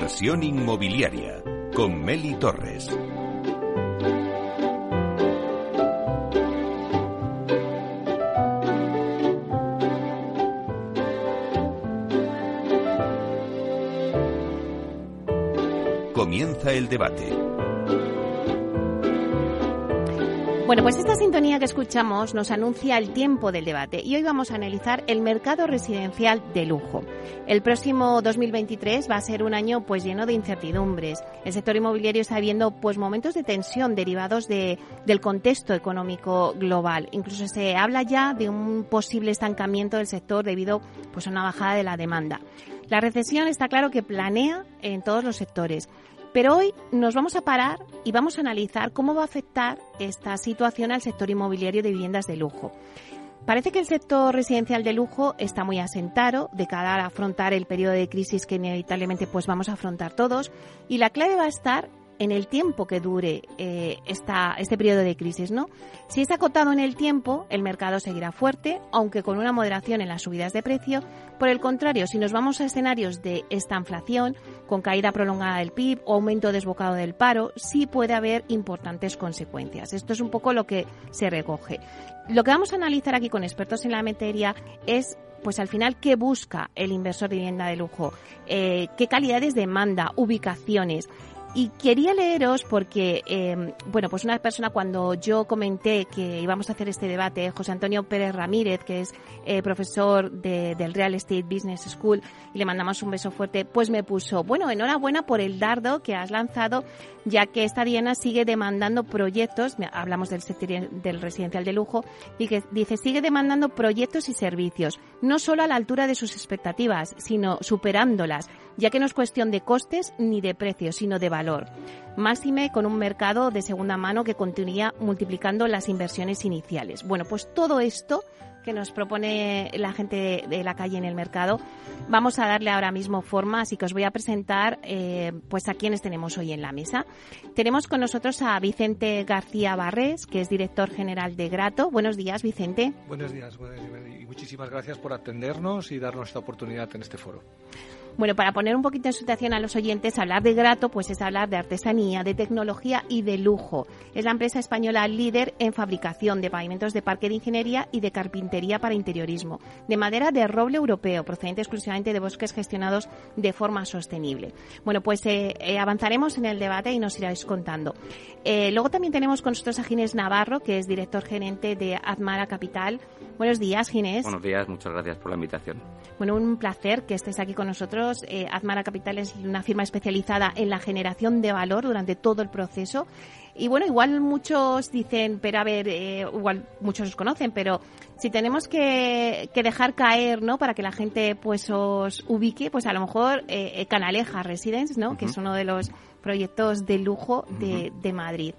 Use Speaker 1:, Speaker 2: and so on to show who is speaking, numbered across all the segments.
Speaker 1: Inversión inmobiliaria con Meli Torres. Comienza el debate.
Speaker 2: Bueno, pues esta sintonía que escuchamos nos anuncia el tiempo del debate y hoy vamos a analizar el mercado residencial de lujo. El próximo 2023 va a ser un año pues lleno de incertidumbres. El sector inmobiliario está viendo pues momentos de tensión derivados de, del contexto económico global. Incluso se habla ya de un posible estancamiento del sector debido pues a una bajada de la demanda. La recesión está claro que planea en todos los sectores. Pero hoy nos vamos a parar y vamos a analizar cómo va a afectar esta situación al sector inmobiliario de viviendas de lujo. Parece que el sector residencial de lujo está muy asentado de cara a afrontar el periodo de crisis que inevitablemente pues vamos a afrontar todos. Y la clave va a estar en el tiempo que dure eh, esta, este periodo de crisis, ¿no? Si es acotado en el tiempo, el mercado seguirá fuerte, aunque con una moderación en las subidas de precio. Por el contrario, si nos vamos a escenarios de esta inflación, con caída prolongada del PIB o aumento desbocado del paro, sí puede haber importantes consecuencias. Esto es un poco lo que se recoge. Lo que vamos a analizar aquí con expertos en la materia es pues al final, ¿qué busca el inversor de vivienda de lujo? Eh, ¿Qué calidades demanda? ¿Ubicaciones? Y quería leeros porque, eh, bueno, pues una persona cuando yo comenté que íbamos a hacer este debate, José Antonio Pérez Ramírez, que es eh, profesor de, del Real Estate Business School, y le mandamos un beso fuerte, pues me puso, bueno, enhorabuena por el dardo que has lanzado, ya que esta Diana sigue demandando proyectos, hablamos del sector del residencial de lujo, y que dice, sigue demandando proyectos y servicios, no solo a la altura de sus expectativas, sino superándolas, ya que no es cuestión de costes ni de precios, sino de valor. Máxime con un mercado de segunda mano que continuaría multiplicando las inversiones iniciales. Bueno, pues todo esto que nos propone la gente de la calle en el mercado. Vamos a darle ahora mismo forma, así que os voy a presentar eh, pues a quienes tenemos hoy en la mesa. Tenemos con nosotros a Vicente García Barres, que es director general de Grato. Buenos días, Vicente.
Speaker 3: Buenos días, y muchísimas gracias por atendernos y darnos esta oportunidad en este foro.
Speaker 2: Bueno, para poner un poquito en situación a los oyentes, hablar de Grato pues es hablar de artesanía, de tecnología y de lujo. Es la empresa española líder en fabricación de pavimentos de parque de ingeniería y de carpintería para interiorismo, de madera de roble europeo, procedente exclusivamente de bosques gestionados de forma sostenible. Bueno, pues eh, eh, avanzaremos en el debate y nos iráis contando. Eh, luego también tenemos con nosotros a Ginés Navarro, que es director gerente de Admara Capital. Buenos días, Ginés.
Speaker 4: Buenos días, muchas gracias por la invitación.
Speaker 2: Bueno, un placer que estés aquí con nosotros. Eh, Admara Capital es una firma especializada en la generación de valor durante todo el proceso. Y bueno, igual muchos dicen, pero a ver, eh, igual muchos os conocen, pero si tenemos que, dejar caer, ¿no? Para que la gente pues os ubique, pues a lo mejor eh, Canaleja Residence, ¿no? Que es uno de los proyectos de lujo de, de Madrid.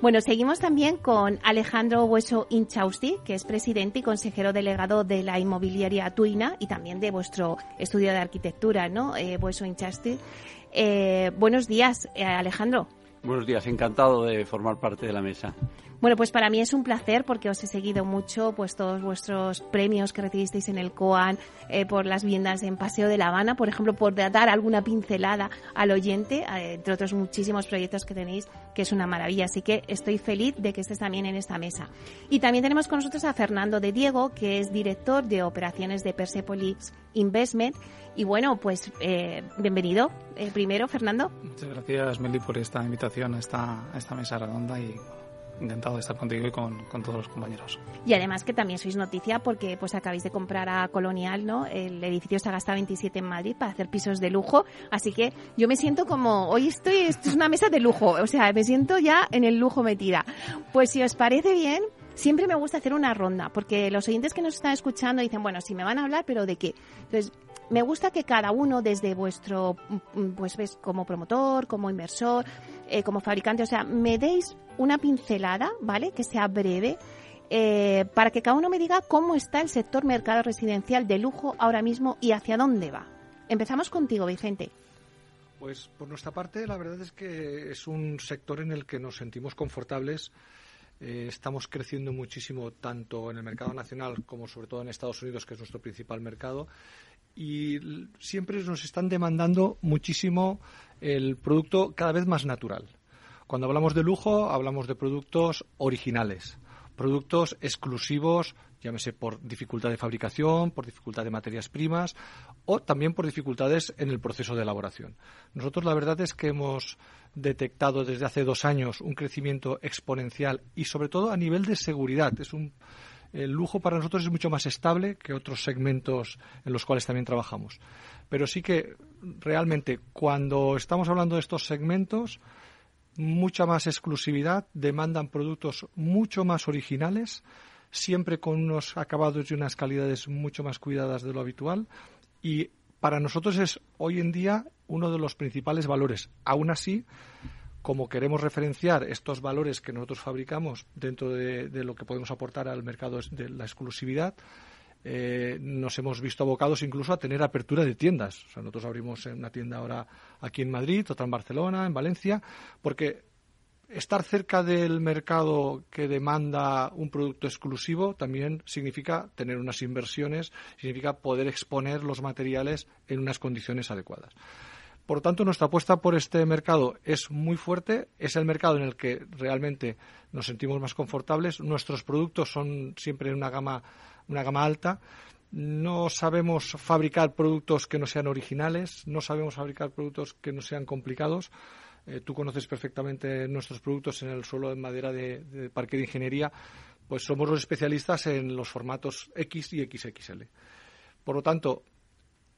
Speaker 2: Bueno, seguimos también con Alejandro Hueso Inchausti, que es presidente y consejero delegado de la inmobiliaria Tuina y también de vuestro estudio de arquitectura, ¿no? Eh, Hueso Inchausti. Eh, buenos días, eh, Alejandro.
Speaker 5: Buenos días, encantado de formar parte de la mesa.
Speaker 2: Bueno, pues para mí es un placer porque os he seguido mucho, pues todos vuestros premios que recibisteis en el COAN, eh, por las viviendas en Paseo de La Habana, por ejemplo, por dar alguna pincelada al oyente, eh, entre otros muchísimos proyectos que tenéis, que es una maravilla. Así que estoy feliz de que estés también en esta mesa. Y también tenemos con nosotros a Fernando de Diego, que es director de operaciones de Persepolis Investment. Y bueno, pues eh, bienvenido. primero, Fernando.
Speaker 3: Muchas gracias, Meli, por esta invitación esta, a esta mesa redonda y encantado de estar contigo y con, todos los compañeros.
Speaker 2: Y además que también sois noticia porque pues acabáis de comprar a Colonial, ¿no? El edificio gastado 27 en Madrid para hacer pisos de lujo, así que yo me siento como, hoy estoy, esto es una mesa de lujo, o sea, me siento ya en el lujo metida. Pues si os parece bien, siempre me gusta hacer una ronda, porque los oyentes que nos están escuchando dicen, bueno, si me van a hablar, pero ¿de qué? Entonces, me gusta que cada uno desde vuestro, pues ves, como promotor, como inversor, eh, como fabricante, o sea, me deis una pincelada, ¿vale? Que sea breve, eh, para que cada uno me diga cómo está el sector mercado residencial de lujo ahora mismo y hacia dónde va. Empezamos contigo, Vicente.
Speaker 3: Pues por nuestra parte, la verdad es que es un sector en el que nos sentimos confortables
Speaker 6: Eh, estamos creciendo muchísimo tanto en el mercado nacional como sobre todo en Estados Unidos, que es nuestro principal mercado. Y siempre nos están demandando muchísimo el producto cada vez más natural. Cuando hablamos de lujo, hablamos de productos originales, productos exclusivos, llámese por dificultad de fabricación, por dificultad de materias primas o también por dificultades en el proceso de elaboración. Nosotros la verdad es que hemos detectado desde hace dos años un crecimiento exponencial y sobre todo a nivel de seguridad. Es un, el lujo para nosotros es mucho más estable que otros segmentos en los cuales también trabajamos. Pero sí que realmente cuando estamos hablando de estos segmentos, mucha más exclusividad, demandan productos mucho más originales, siempre con unos acabados y unas calidades mucho más cuidadas de lo habitual y para nosotros es hoy en día uno de los principales valores. Aún así, como queremos referenciar estos valores que nosotros fabricamos dentro de, lo que podemos aportar al mercado de la exclusividad, eh, nos hemos visto abocados incluso a tener apertura de tiendas. O sea, nosotros abrimos una tienda ahora aquí en Madrid, otra en Barcelona, en Valencia, porque estar cerca del mercado que demanda un producto exclusivo también significa tener unas inversiones, significa poder exponer los materiales en unas condiciones adecuadas. Por lo tanto, nuestra apuesta por este mercado es muy fuerte, es el mercado en el que realmente nos sentimos más confortables. Nuestros productos son siempre una gama, una gama alta. No sabemos fabricar productos que no sean originales, no sabemos fabricar productos que no sean complicados eh, tú conoces perfectamente nuestros productos en el suelo de madera de, parque de ingeniería, pues somos los especialistas en los formatos X y XXL. Por lo tanto,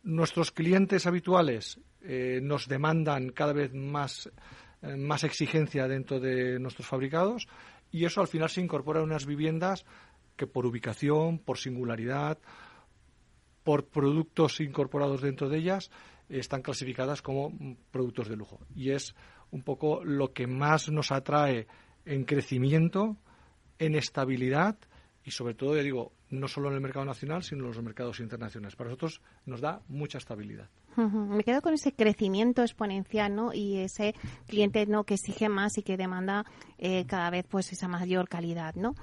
Speaker 6: nuestros clientes habituales eh, nos demandan cada vez más, eh, más exigencia dentro de nuestros fabricados y eso al final se incorpora en unas viviendas que por ubicación, por singularidad, por productos incorporados dentro de ellas, están clasificadas como productos de lujo. Y es un poco lo que más nos atrae en crecimiento, en estabilidad y sobre todo, ya digo, no solo en el mercado nacional, sino en los mercados internacionales. Para nosotros nos da mucha estabilidad.
Speaker 2: Me quedo con ese crecimiento exponencial ¿no? y ese cliente ¿no? que exige más y que demanda eh, cada vez pues esa mayor calidad. ¿no?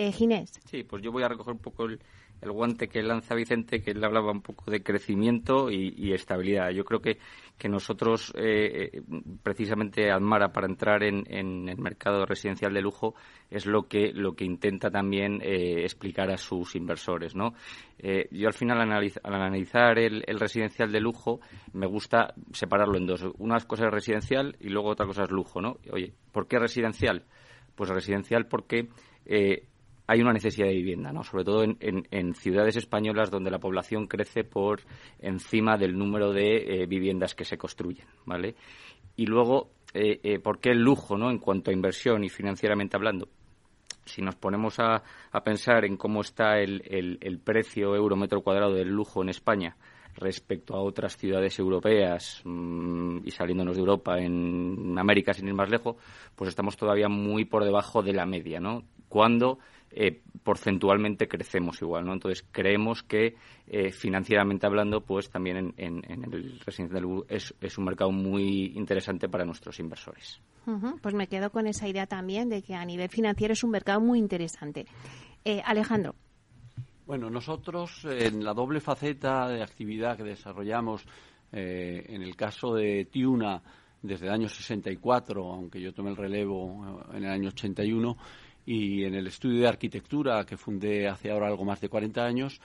Speaker 2: Eh, Ginés.
Speaker 4: Sí, pues yo voy a recoger un poco el, guante que lanza Vicente, que él hablaba un poco de crecimiento y, estabilidad. Yo creo que, que nosotros, eh, eh, precisamente, Admara, para entrar en, el mercado residencial de lujo, es lo que, lo que intenta también explicar a sus inversores. ¿no? yo, al final, al analizar el, el, residencial de lujo, me gusta separarlo en dos. Una cosa es residencial y luego otra cosa es lujo. ¿no? Oye, ¿por qué residencial? Pues residencial porque hay una necesidad de vivienda, ¿no? sobre todo en, ciudades españolas donde la población crece por encima del número de eh, viviendas que se construyen. ¿vale? Y luego, eh, eh, ¿por qué el lujo ¿no? en cuanto a inversión y financieramente hablando? Si nos ponemos a, pensar en cómo está el, el, precio euro metro cuadrado del lujo en España, respecto a otras ciudades europeas mm, y saliéndonos de Europa en América sin ir más lejos, pues estamos todavía muy por debajo de la media, ¿no? Cuando eh, porcentualmente crecemos igual, ¿no? Entonces creemos que eh, financieramente hablando, pues también en, el residencial es, es un mercado muy interesante para nuestros inversores.
Speaker 2: Pues me quedo con esa idea también de que a nivel financiero es un mercado muy interesante. Eh, Alejandro.
Speaker 5: Bueno, nosotros en la doble faceta de actividad que desarrollamos, en el caso de Tiuna, desde el año 64, aunque yo tomé el relevo en el año 81, y en el estudio de arquitectura que fundé hace ahora algo más de 40 años,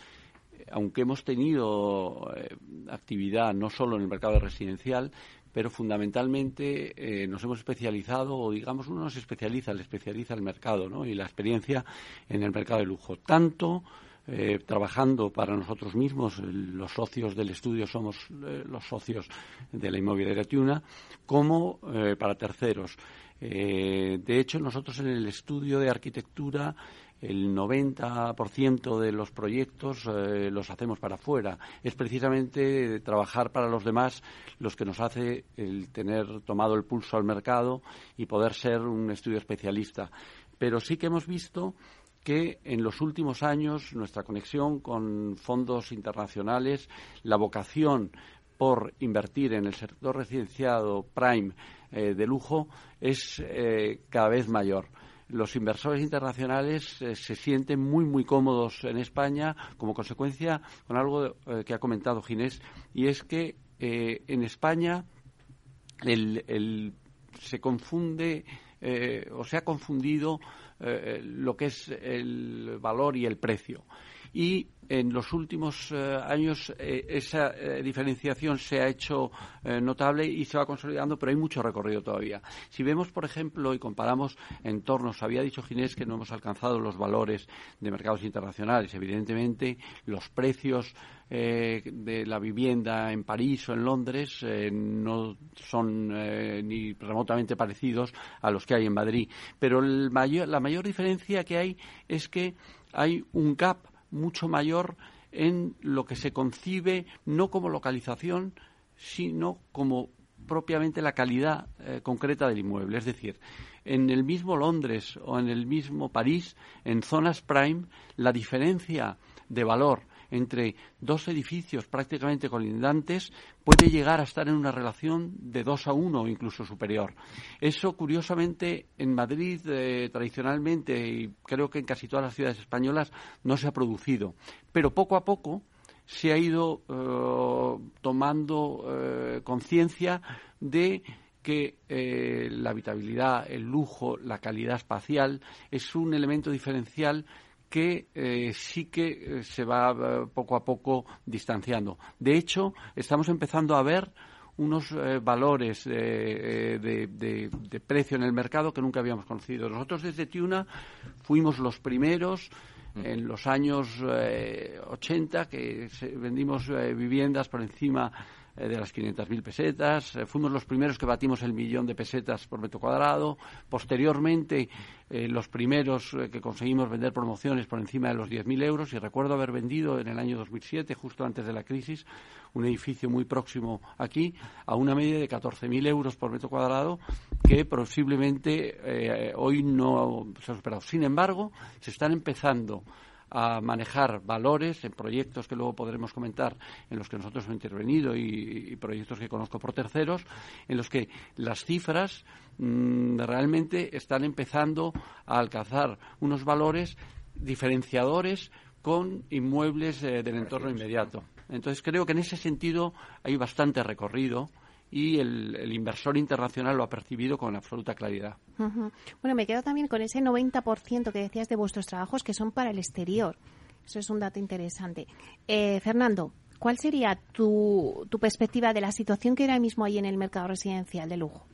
Speaker 5: aunque hemos tenido eh, actividad no solo en el mercado residencial, pero fundamentalmente eh, nos hemos especializado, o digamos, uno se especializa, le especializa el mercado ¿no? y la experiencia en el mercado de lujo. Tanto eh, trabajando para nosotros mismos, los socios del estudio somos los socios de la inmobiliaria Tiuna, como para terceros. Eh, de hecho, nosotros en el estudio de arquitectura el 90% de los proyectos eh, los hacemos para afuera. Es precisamente trabajar para los demás los que nos hace el tener tomado el pulso al mercado y poder ser un estudio especialista. Pero sí que hemos visto que en los últimos años nuestra conexión con fondos internacionales, la vocación por invertir en el sector residenciado prime eh, de lujo es eh, cada vez mayor. los inversores internacionales eh, se sienten muy, muy cómodos en España como consecuencia con algo eh, que ha comentado Ginés, y es que en España se confunde o se ha confundido lo que es el valor y el precio y en los últimos eh, años eh, esa eh, diferenciación se ha hecho notable y se va consolidando, pero hay mucho recorrido todavía. Si vemos, por ejemplo, y comparamos entornos, había dicho Ginés que no hemos alcanzado los valores de mercados internacionales. Evidentemente, los precios de la vivienda en París o en Londres no son ni remotamente parecidos a los que hay en Madrid. Pero la mayor diferencia que hay es que hay un gap mucho mayor en lo que se concibe no como localización, sino como propiamente la calidad eh, concreta del inmueble. Es decir, en el mismo Londres o en el mismo París, en zonas prime, la diferencia de valor entre dos edificios prácticamente colindantes puede llegar a estar en una relación de dos a uno o incluso superior. Eso, curiosamente, en Madrid eh, tradicionalmente y creo que en casi todas las ciudades españolas no se ha producido. Pero poco a poco se ha ido eh, tomando eh, conciencia de que la habitabilidad, el lujo, la calidad espacial es un elemento diferencial que eh, sí que eh, se va eh, poco a poco distanciando. De hecho, estamos empezando a ver unos valores de, de, precio en el mercado que nunca habíamos conocido. Nosotros desde Tiuna fuimos los primeros mm. en los años 80 que vendimos viviendas por encima eh, de las 500.000 pesetas. Eh, fuimos los primeros que batimos el millón de pesetas por metro cuadrado. Posteriormente, eh, los primeros que conseguimos vender promociones por encima de los 10.000 euros. Y recuerdo haber vendido en el año 2007, justo antes de la crisis, un edificio muy próximo aquí a una media de 14.000 euros por metro cuadrado que posiblemente hoy no se ha superado. Sin embargo, se están empezando a manejar valores en proyectos que luego podremos comentar en los que nosotros hemos intervenido y, proyectos que conozco por terceros, en los que las cifras mm, realmente están empezando a alcanzar unos valores diferenciadores con inmuebles eh, del entorno inmediato. Entonces creo que en ese sentido hay bastante recorrido y el, inversor internacional lo ha percibido con absoluta claridad.
Speaker 2: Bueno, me quedo también con ese 90% que decías de vuestros trabajos que son para el exterior. Eso es un dato interesante. Eh, Fernando, ¿cuál sería tu, tu perspectiva de la situación que ahora mismo hay en el mercado residencial de lujo?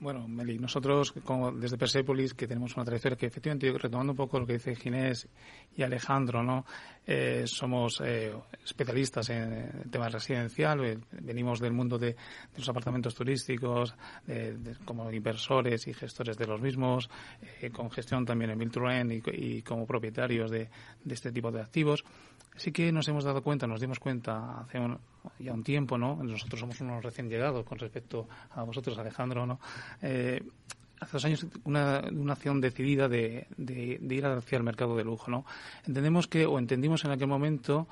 Speaker 3: Bueno, Meli, nosotros como desde Persepolis, que tenemos una trayectoria que efectivamente, retomando un poco lo que dice Ginés y Alejandro, ¿no? Eh, somos eh, especialistas en el tema residencial, eh, venimos del mundo de, los apartamentos turísticos, como inversores y gestores de los mismos, con gestión también en Build y, como propietarios de, de este tipo de activos. Sí que nos hemos dado cuenta, nos dimos cuenta hace ya un tiempo, ¿no? Nosotros somos unos recién llegados con respecto a vosotros, Alejandro, ¿no? Eh, hace dos años una, una acción decidida de, de, de, ir hacia el mercado de lujo, ¿no? Entendemos que, o entendimos en aquel momento,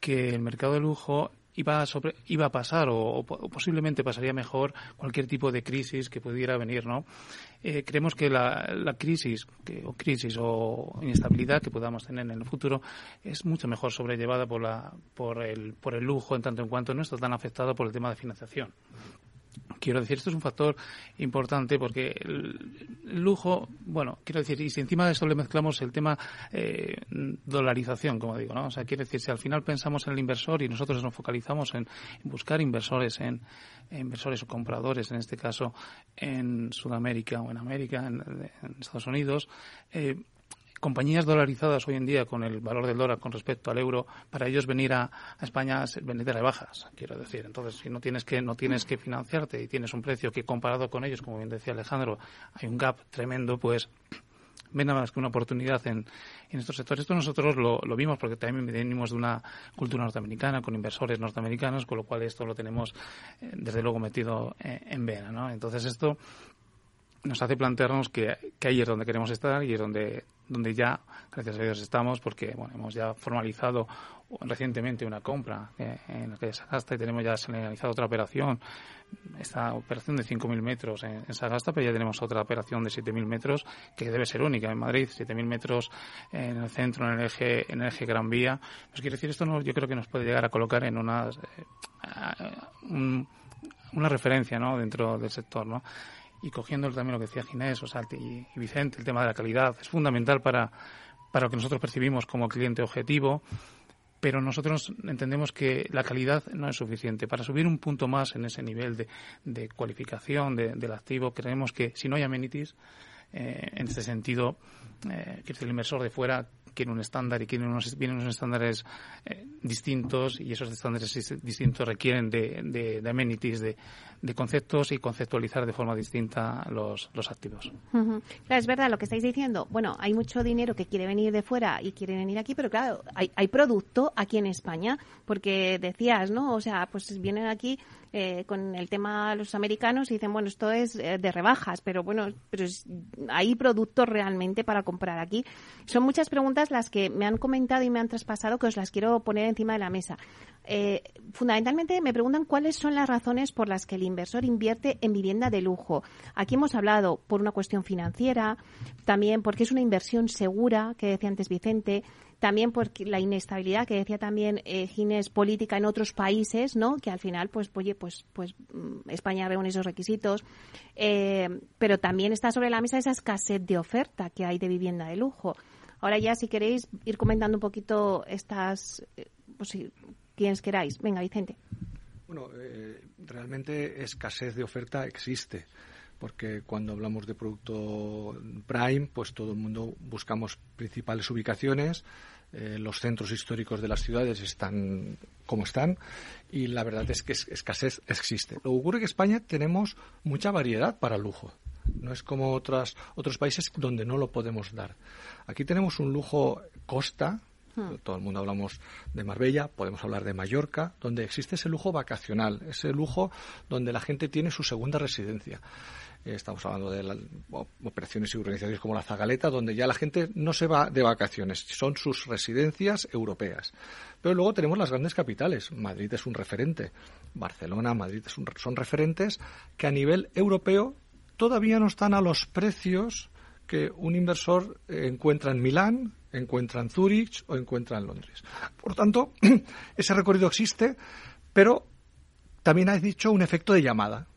Speaker 3: que el mercado de lujo iba a, sobre, iba a pasar o, posiblemente pasaría mejor cualquier tipo de crisis que pudiera venir, ¿no? Eh, creemos que la, la crisis que, o crisis o inestabilidad que podamos tener en el futuro es mucho mejor sobrellevada por la por el por el lujo en tanto en cuanto no está tan afectado por el tema de financiación. Quiero decir, esto es un factor importante porque el lujo, bueno, quiero decir, y si encima de esto le mezclamos el tema eh, dolarización, como digo, ¿no? O sea, quiere decir, si al final pensamos en el inversor y nosotros nos focalizamos en, buscar inversores, en, inversores o compradores, en este caso en Sudamérica o en América, en, Estados Unidos, eh, compañías dolarizadas hoy en día con el valor del dólar con respecto al euro, para ellos venir a, España es venir de rebajas, quiero decir. Entonces, si no tienes que no tienes que financiarte y tienes un precio que comparado con ellos, como bien decía Alejandro, hay un gap tremendo, pues ven nada más que una oportunidad en, en estos sectores. Esto nosotros lo, vimos porque también venimos de una cultura norteamericana con inversores norteamericanos, con lo cual esto lo tenemos eh, desde luego metido eh, en vena, ¿no? Entonces esto nos hace plantearnos que, ahí es donde queremos estar y es donde, donde ya, gracias a Dios, estamos, porque bueno, hemos ya formalizado recientemente una compra eh, en la calle Sagasta y tenemos ya señalizado otra operación, esta operación de 5.000 metros en, Sagasta, pero ya tenemos otra operación de 7.000 metros que debe ser única en Madrid, 7.000 metros en el centro, en el eje, en el eje Gran Vía. Pues quiere decir, esto yo creo que nos puede llegar a colocar en una, eh, una referencia ¿no? dentro del sector. ¿no? Y cogiendo también lo que decía Ginés, Osalti y, y Vicente, el tema de la calidad, es fundamental para, para lo que nosotros percibimos como cliente objetivo, pero nosotros entendemos que la calidad no es suficiente. Para subir un punto más en ese nivel de, de cualificación del activo, creemos que si no hay amenities, eh, en este sentido, eh, que el inversor de fuera quiere un estándar y quiere unos, vienen unos estándares eh, distintos y esos estándares distintos requieren de, de, amenities, de, de, conceptos y conceptualizar de forma distinta los, los activos.
Speaker 2: Claro, es verdad lo que estáis diciendo. Bueno, hay mucho dinero que quiere venir de fuera y quiere venir aquí, pero claro, hay, hay producto aquí en España, porque decías, ¿no? O sea, pues vienen aquí eh, con el tema los americanos dicen, bueno, esto es eh, de rebajas, pero bueno, pero hay productos realmente para comprar aquí. Son muchas preguntas las que me han comentado y me han traspasado que os las quiero poner encima de la mesa. Eh, fundamentalmente me preguntan cuáles son las razones por las que el inversor invierte en vivienda de lujo. Aquí hemos hablado por una cuestión financiera, también porque es una inversión segura, que decía antes Vicente, también por la inestabilidad que decía también eh, Ginés política en otros países, ¿no? Que al final, pues, oye, pues, pues mm, España reúne esos requisitos, eh, pero también está sobre la mesa esa escasez de oferta que hay de vivienda de lujo. Ahora ya, si queréis ir comentando un poquito estas, eh, pues si quienes queráis. Venga, Vicente.
Speaker 6: Bueno, eh, realmente escasez de oferta existe porque cuando hablamos de producto prime, pues todo el mundo buscamos principales ubicaciones, eh, los centros históricos de las ciudades están como están y la verdad es que escasez existe. Lo que ocurre es que en España tenemos mucha variedad para lujo. No es como otras, otros países donde no lo podemos dar. Aquí tenemos un lujo costa, hmm. todo el mundo hablamos de Marbella, podemos hablar de Mallorca, donde existe ese lujo vacacional, ese lujo donde la gente tiene su segunda residencia. Estamos hablando de operaciones y organizaciones como la Zagaleta, donde ya la gente no se va de vacaciones, son sus residencias europeas. Pero luego tenemos las grandes capitales. Madrid es un referente, Barcelona, Madrid son referentes que a nivel europeo todavía no están a los precios que un inversor encuentra en Milán, encuentra en Zúrich o encuentra en Londres. Por tanto, ese recorrido existe, pero también has dicho un efecto de llamada.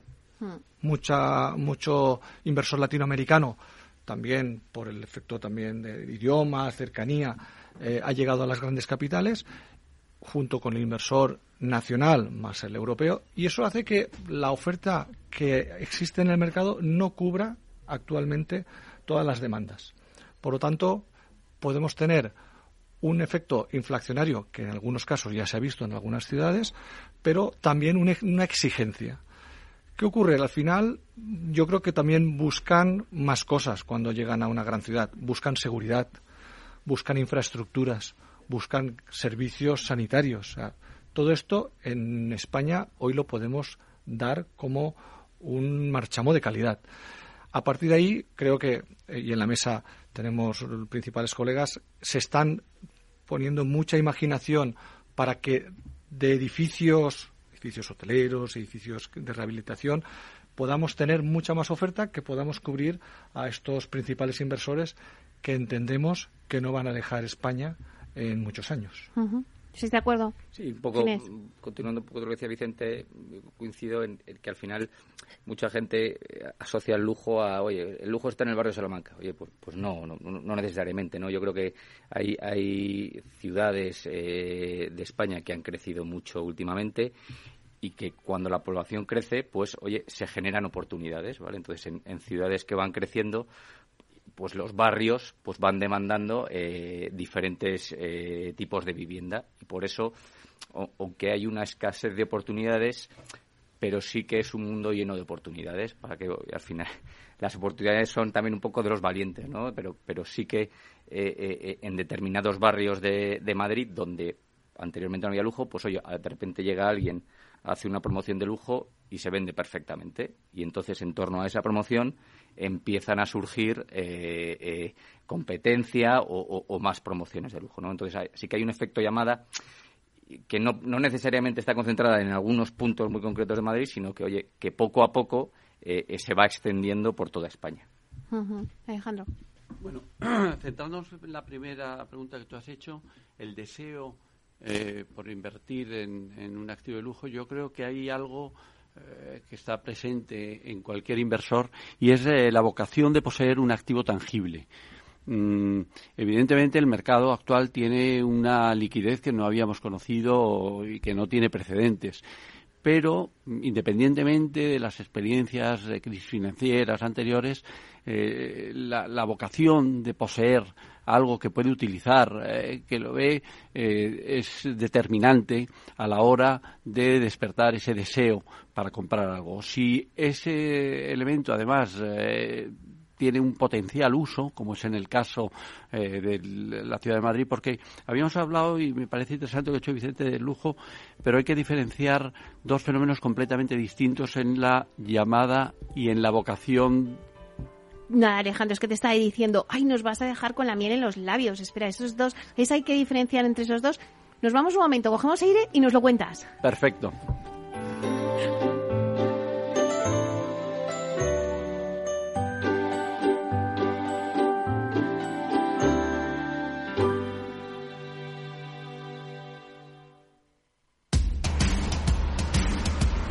Speaker 6: Mucha, mucho inversor latinoamericano, también por el efecto también de idioma, cercanía, eh, ha llegado a las grandes capitales junto con el inversor nacional más el europeo y eso hace que la oferta que existe en el mercado no cubra actualmente todas las demandas. Por lo tanto, podemos tener un efecto inflacionario que en algunos casos ya se ha visto en algunas ciudades, pero también una exigencia. ¿Qué ocurre? Al final, yo creo que también buscan más cosas cuando llegan a una gran ciudad. Buscan seguridad, buscan infraestructuras, buscan servicios sanitarios. todo esto en España hoy lo podemos dar como un marchamo de calidad. A partir de ahí, creo que, eh, y en la mesa tenemos principales colegas, se están poniendo mucha imaginación para que de edificios edificios hoteleros, edificios de rehabilitación, podamos tener mucha más oferta que podamos cubrir a estos principales inversores que entendemos que no van a dejar España en muchos años.
Speaker 2: ¿Sí de acuerdo?
Speaker 4: Sí, un poco, continuando un poco de lo que decía Vicente, coincido en, que al final mucha gente eh, asocia el lujo a, oye, el lujo está en el barrio de Salamanca. Oye, pues, pues no, no, no, necesariamente, ¿no? Yo creo que hay, hay ciudades eh, de España que han crecido mucho últimamente y que cuando la población crece, pues, oye, se generan oportunidades, ¿vale? Entonces, en, ciudades que van creciendo, pues los barrios pues van demandando eh, diferentes eh, tipos de vivienda y por eso aunque hay una escasez de oportunidades pero sí que es un mundo lleno de oportunidades para que al final las oportunidades son también un poco de los valientes no pero pero sí que eh, en determinados barrios de, de Madrid donde anteriormente no había lujo pues oye de repente llega alguien hace una promoción de lujo y se vende perfectamente. Y entonces, en torno a esa promoción, empiezan a surgir competencia o, más promociones de lujo. ¿no? Entonces sí que hay un efecto llamada que no, no, necesariamente está concentrada en algunos puntos muy concretos de Madrid, sino que, oye, que poco a poco se va extendiendo por toda España.
Speaker 2: Alejandro.
Speaker 5: Bueno, centrándonos en la primera pregunta que tú has hecho, el deseo eh, por invertir en, un activo de lujo, yo creo que hay algo eh, que está presente en cualquier inversor y es eh, la vocación de poseer un activo tangible. Mm, evidentemente el mercado actual tiene una liquidez que no habíamos conocido y que no tiene precedentes pero independientemente de las experiencias de crisis financieras anteriores, eh, la, vocación de poseer algo que puede utilizar, eh, que lo ve, eh, es determinante a la hora de despertar ese deseo para comprar algo. Si ese elemento, además, tiene un potencial uso, como es en el caso eh, de la ciudad de Madrid, porque habíamos hablado, y me parece interesante lo que ha hecho Vicente del lujo, pero hay que diferenciar dos fenómenos completamente distintos en la llamada y en la vocación
Speaker 2: Nada, Alejandro, es que te estaba diciendo, ay, nos vas a dejar con la miel en los labios. Espera, esos dos, es hay que diferenciar entre esos dos. Nos vamos un momento, cogemos aire y nos lo cuentas.
Speaker 5: Perfecto.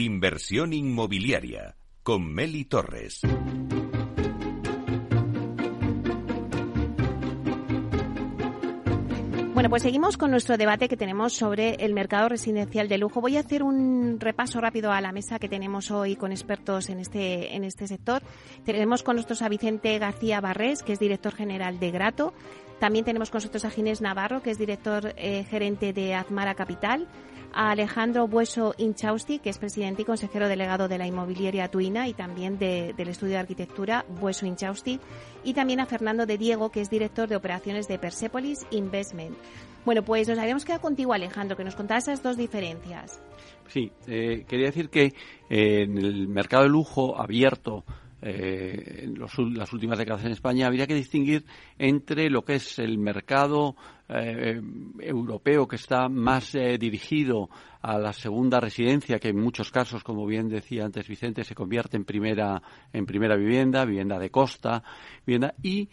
Speaker 1: Inversión inmobiliaria con Meli Torres.
Speaker 2: Bueno, pues seguimos con nuestro debate que tenemos sobre el mercado residencial de lujo. Voy a hacer un repaso rápido a la mesa que tenemos hoy con expertos en este, en este sector. Tenemos con nosotros a Vicente García Barrés, que es director general de Grato. También tenemos con nosotros a Ginés Navarro, que es director eh, gerente de Azmara Capital a Alejandro Bueso Inchausti, que es presidente y consejero delegado de la inmobiliaria Tuina y también del estudio de arquitectura Bueso Inchausti, y también a Fernando de Diego, que es director de operaciones de Persepolis Investment. Bueno, pues nos habíamos quedado contigo, Alejandro, que nos contara esas dos diferencias.
Speaker 5: Sí, eh, quería decir que eh, en el mercado de lujo abierto, eh, en las últimas décadas en España, habría que distinguir entre lo que es el mercado eh, europeo que está más eh, dirigido a la segunda residencia, que en muchos casos, como bien decía antes Vicente, se convierte en primera, en primera vivienda, vivienda de costa, y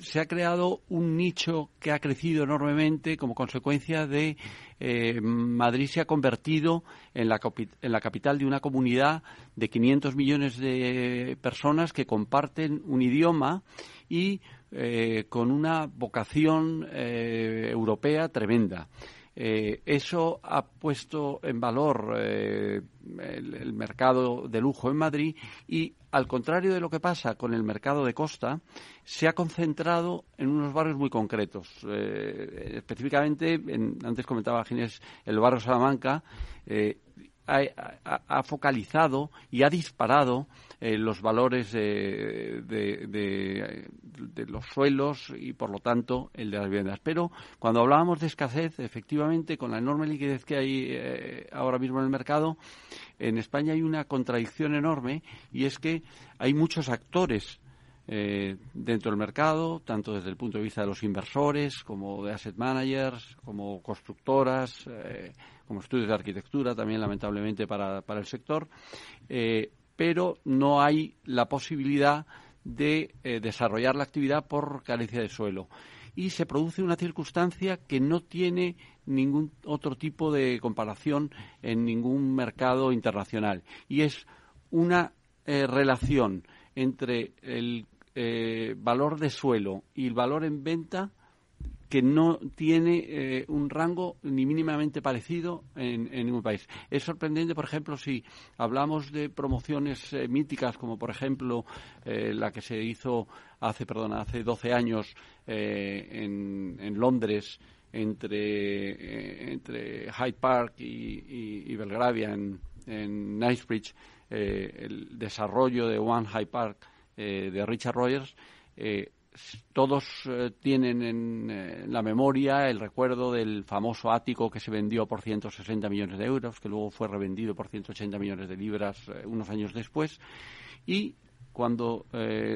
Speaker 5: se ha creado un nicho que ha crecido enormemente como consecuencia de eh, Madrid se ha convertido en la, en la capital de una comunidad de 500 millones de personas que comparten un idioma y eh, con una vocación eh, europea tremenda. Eh, eso ha puesto en valor el, mercado de lujo en Madrid y, al contrario de lo que pasa con el mercado de costa, se ha concentrado en unos barrios muy concretos. específicamente, antes comentaba Ginés, el barrio Salamanca ha, focalizado y ha disparado eh, los valores de, los suelos y, por lo tanto, el de las viviendas. Pero cuando hablábamos de escasez, efectivamente, con la enorme liquidez que hay eh, ahora mismo en el mercado, en España hay una contradicción enorme y es que hay muchos actores eh, dentro del mercado, tanto desde el punto de vista de los inversores, como de asset managers, como constructoras, como estudios de arquitectura también lamentablemente para, el sector, eh, pero no hay la posibilidad de eh, desarrollar la actividad por carencia de suelo. Y se produce una circunstancia que no tiene ningún otro tipo de comparación en ningún mercado internacional. Y es una eh, relación entre el valor de suelo y el valor en venta que no tiene eh, un rango ni mínimamente parecido en, ningún país. Es sorprendente, por ejemplo, si hablamos de promociones eh, míticas, como por ejemplo eh, la que se hizo hace, perdón, hace 12 años en, Londres entre, entre Hyde Park y, Belgravia en, en Knightsbridge, el desarrollo de One Hyde Park de Richard Rogers todos eh, tienen en eh, la memoria el recuerdo del famoso ático que se vendió por 160 millones de euros, que luego fue revendido por 180 millones de libras eh, unos años después. Y cuando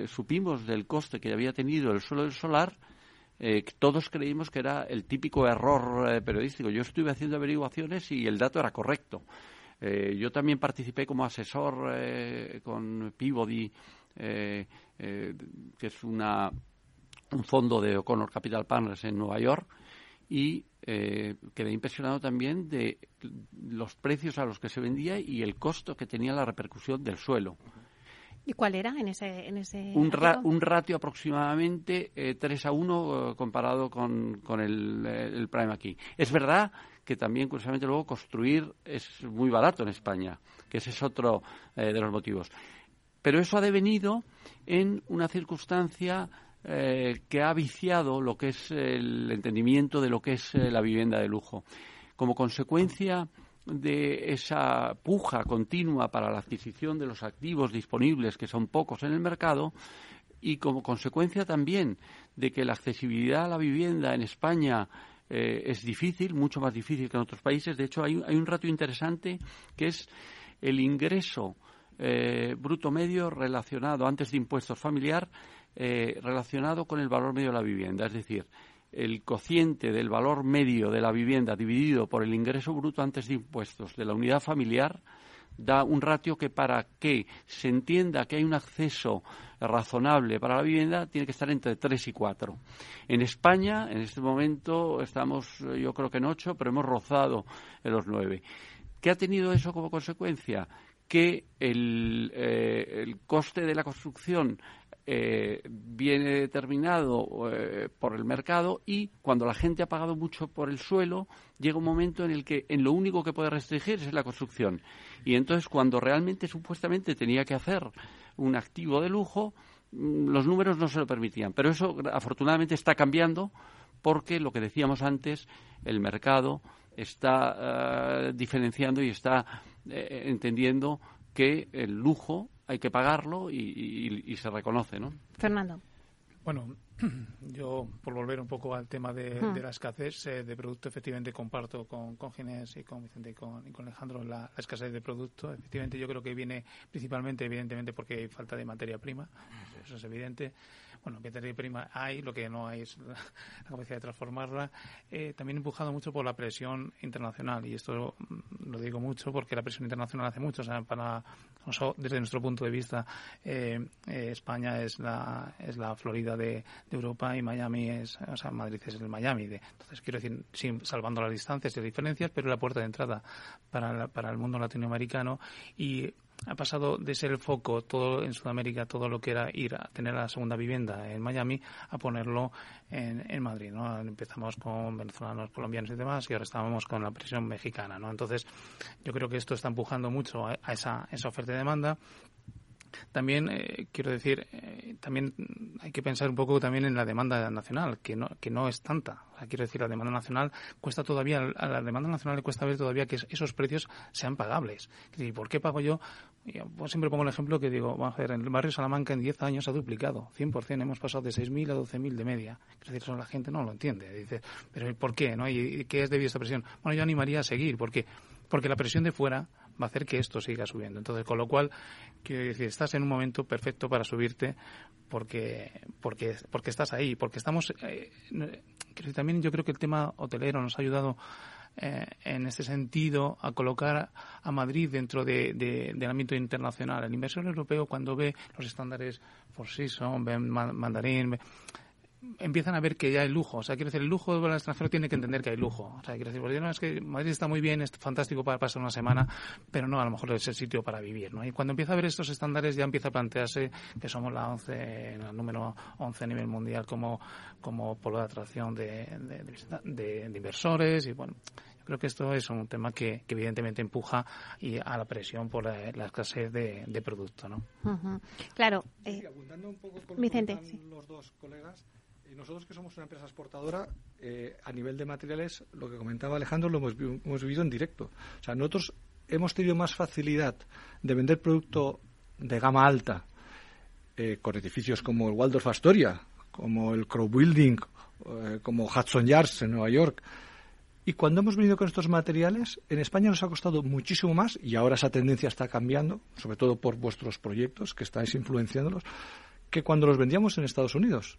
Speaker 5: supimos del coste que había tenido el suelo del solar, todos creímos que era el típico error periodístico. Yo estuve haciendo averiguaciones y el dato era correcto. yo también participé como asesor con Peabody, que es una un fondo de O'Connor Capital Partners en Nueva York y eh, quedé impresionado también de los precios a los que se vendía y el costo que tenía la repercusión del suelo.
Speaker 2: ¿Y cuál era en ese, en ese
Speaker 5: un, un ratio aproximadamente eh, 3 a 1 eh, comparado con, con el, el, Prime aquí. Es verdad que también, curiosamente, luego construir es muy barato en España, que ese es otro eh, de los motivos. Pero eso ha devenido en una circunstancia eh, que ha viciado lo que es el entendimiento de lo que es eh, la vivienda de lujo. Como consecuencia de esa puja continua para la adquisición de los activos disponibles, que son pocos en el mercado, y como consecuencia también de que la accesibilidad a la vivienda en España eh, es difícil, mucho más difícil que en otros países. De hecho, hay, un rato interesante que es el ingreso bruto medio relacionado antes de impuestos familiar eh, relacionado con el valor medio de la vivienda, es decir, el cociente del valor medio de la vivienda dividido por el ingreso bruto antes de impuestos de la unidad familiar da un ratio que para que se entienda que hay un acceso razonable para la vivienda tiene que estar entre 3 y 4. En España, en este momento, estamos yo creo que en 8, pero hemos rozado en los 9. ¿Qué ha tenido eso como consecuencia? Que el, eh, el coste de la construcción eh, viene determinado eh, por el mercado y cuando la gente ha pagado mucho por el suelo, llega un momento en el que en lo único que puede restringir es la construcción. Y entonces cuando realmente supuestamente tenía que hacer un activo de lujo, mm, los números no se lo permitían. Pero eso afortunadamente está cambiando porque lo que decíamos antes, el mercado está eh, diferenciando y está entendiendo que el lujo hay que pagarlo y, se reconoce, ¿no?
Speaker 2: Fernando.
Speaker 3: Bueno, yo por volver un poco al tema de, hmm. la escasez eh, de producto, efectivamente comparto con, con Ginés y con Vicente y con, Alejandro la, escasez de producto. Efectivamente, yo creo que viene principalmente, evidentemente, porque hay falta de materia prima, eso es evidente bueno, materia prima hay, lo que no hay es la, capacidad de transformarla, eh, también empujado mucho por la presión internacional, y esto mm, lo digo mucho porque la presión internacional hace mucho, o sea, para, desde nuestro punto de vista, eh, eh, España es la, es la Florida de, Europa y Miami es, o sea, Madrid es el Miami. De, entonces, quiero decir, sin, salvando las distancias y las diferencias, pero la puerta de entrada para, para el mundo latinoamericano y ha pasado de ser el foco todo en Sudamérica, todo lo que era ir a tener la segunda vivienda en Miami, a ponerlo en, Madrid. ¿no? Empezamos con venezolanos, colombianos y demás, y ahora estábamos con la presión mexicana. ¿no? Entonces, yo creo que esto está empujando mucho a, esa, esa oferta y demanda. También eh, quiero decir, eh, también hay que pensar un poco también en la demanda nacional, que no, que no es tanta. quiero decir, la demanda nacional cuesta todavía, a la demanda nacional le cuesta ver todavía que esos precios sean pagables. ¿Y ¿Por qué pago yo? Pues siempre pongo el ejemplo que digo, vamos a ver, en el barrio Salamanca en 10 años ha duplicado, 100%, hemos pasado de 6.000 a 12.000 de media. Quiero decir, eso la gente no lo entiende. Dice, pero ¿por qué? ¿no? ¿Y qué es debido a esta presión? Bueno, yo animaría a seguir, porque porque la presión de fuera va a hacer que esto siga subiendo. Entonces, con lo cual, quiero decir, estás en un momento perfecto para subirte porque porque porque estás ahí, porque estamos eh, también yo creo que el tema hotelero nos ha ayudado eh, en este sentido a colocar a Madrid dentro de, del ámbito internacional. El inversor europeo cuando ve los estándares Four Seasons, ve Mandarín, empiezan a ver que ya hay lujo. O sea, quiero decir, el lujo del extranjero tiene que entender que hay lujo. O sea, quiero decir, porque no es que Madrid está muy bien, es fantástico para pasar una semana, pero no, a lo mejor es el sitio para vivir, ¿no? Y cuando empieza a ver estos estándares ya empieza a plantearse que somos la 11, el número 11 a nivel mundial como, como polo de atracción de, de, inversores y bueno, creo que esto es un tema que, evidentemente empuja y a la presión por la, escasez de, producto, ¿no?
Speaker 2: Claro.
Speaker 6: Eh, un poco con
Speaker 2: Vicente,
Speaker 6: los dos colegas, nosotros que somos una empresa exportadora, eh, a nivel de materiales, lo que comentaba Alejandro lo hemos, hemos, vivido en directo. O sea, nosotros hemos tenido más facilidad de vender producto de gama alta eh, con edificios como el Waldorf Astoria, como el Crow Building, eh, como Hudson Yards en Nueva York. Y cuando hemos venido con estos materiales, en España nos ha costado muchísimo más, y ahora esa tendencia está cambiando, sobre todo por vuestros proyectos que estáis influenciándolos, que cuando los vendíamos en Estados Unidos.